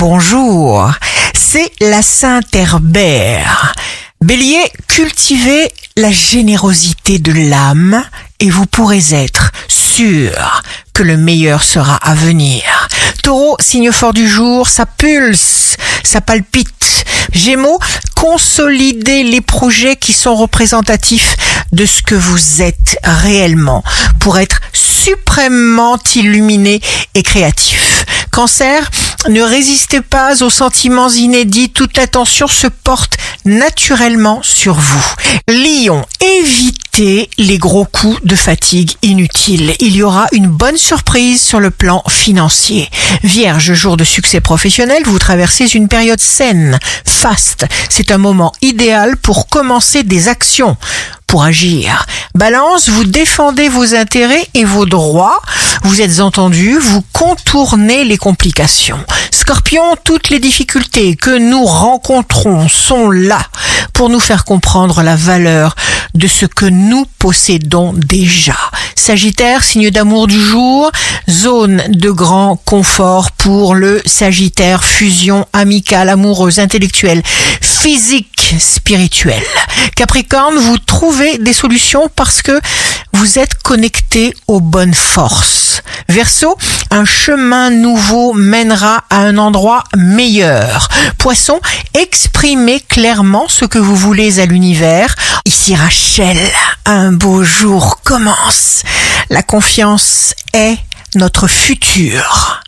bonjour. C'est la Sainte Herbert. Bélier, cultivez la générosité de l'âme et vous pourrez être sûr que le meilleur sera à venir. Taureau, signe fort du jour, ça pulse, ça palpite. Gémeaux, consolidez les projets qui sont représentatifs de ce que vous êtes réellement pour être suprêmement illuminé et créatif. Cancer, ne résistez pas aux sentiments inédits, toute l'attention se porte naturellement sur vous. Lion, évitez les gros coups de fatigue inutiles. Il y aura une bonne surprise sur le plan financier. Vierge, jour de succès professionnel, vous traversez une période saine, faste. C'est un moment idéal pour commencer des actions pour agir. Balance, vous défendez vos intérêts et vos droits, vous êtes entendu, vous contournez les complications. Scorpion, toutes les difficultés que nous rencontrons sont là pour nous faire comprendre la valeur de ce que nous possédons déjà. Sagittaire, signe d'amour du jour, zone de grand confort pour le Sagittaire, fusion amicale, amoureuse, intellectuelle, physique, spirituelle. Capricorne, vous trouvez des solutions parce que vous êtes connecté aux bonnes forces. Verseau, un chemin nouveau mènera à un endroit meilleur. Poisson, exprimez clairement ce que vous voulez à l'univers. Ici Rachel, un beau jour commence. La confiance est notre futur.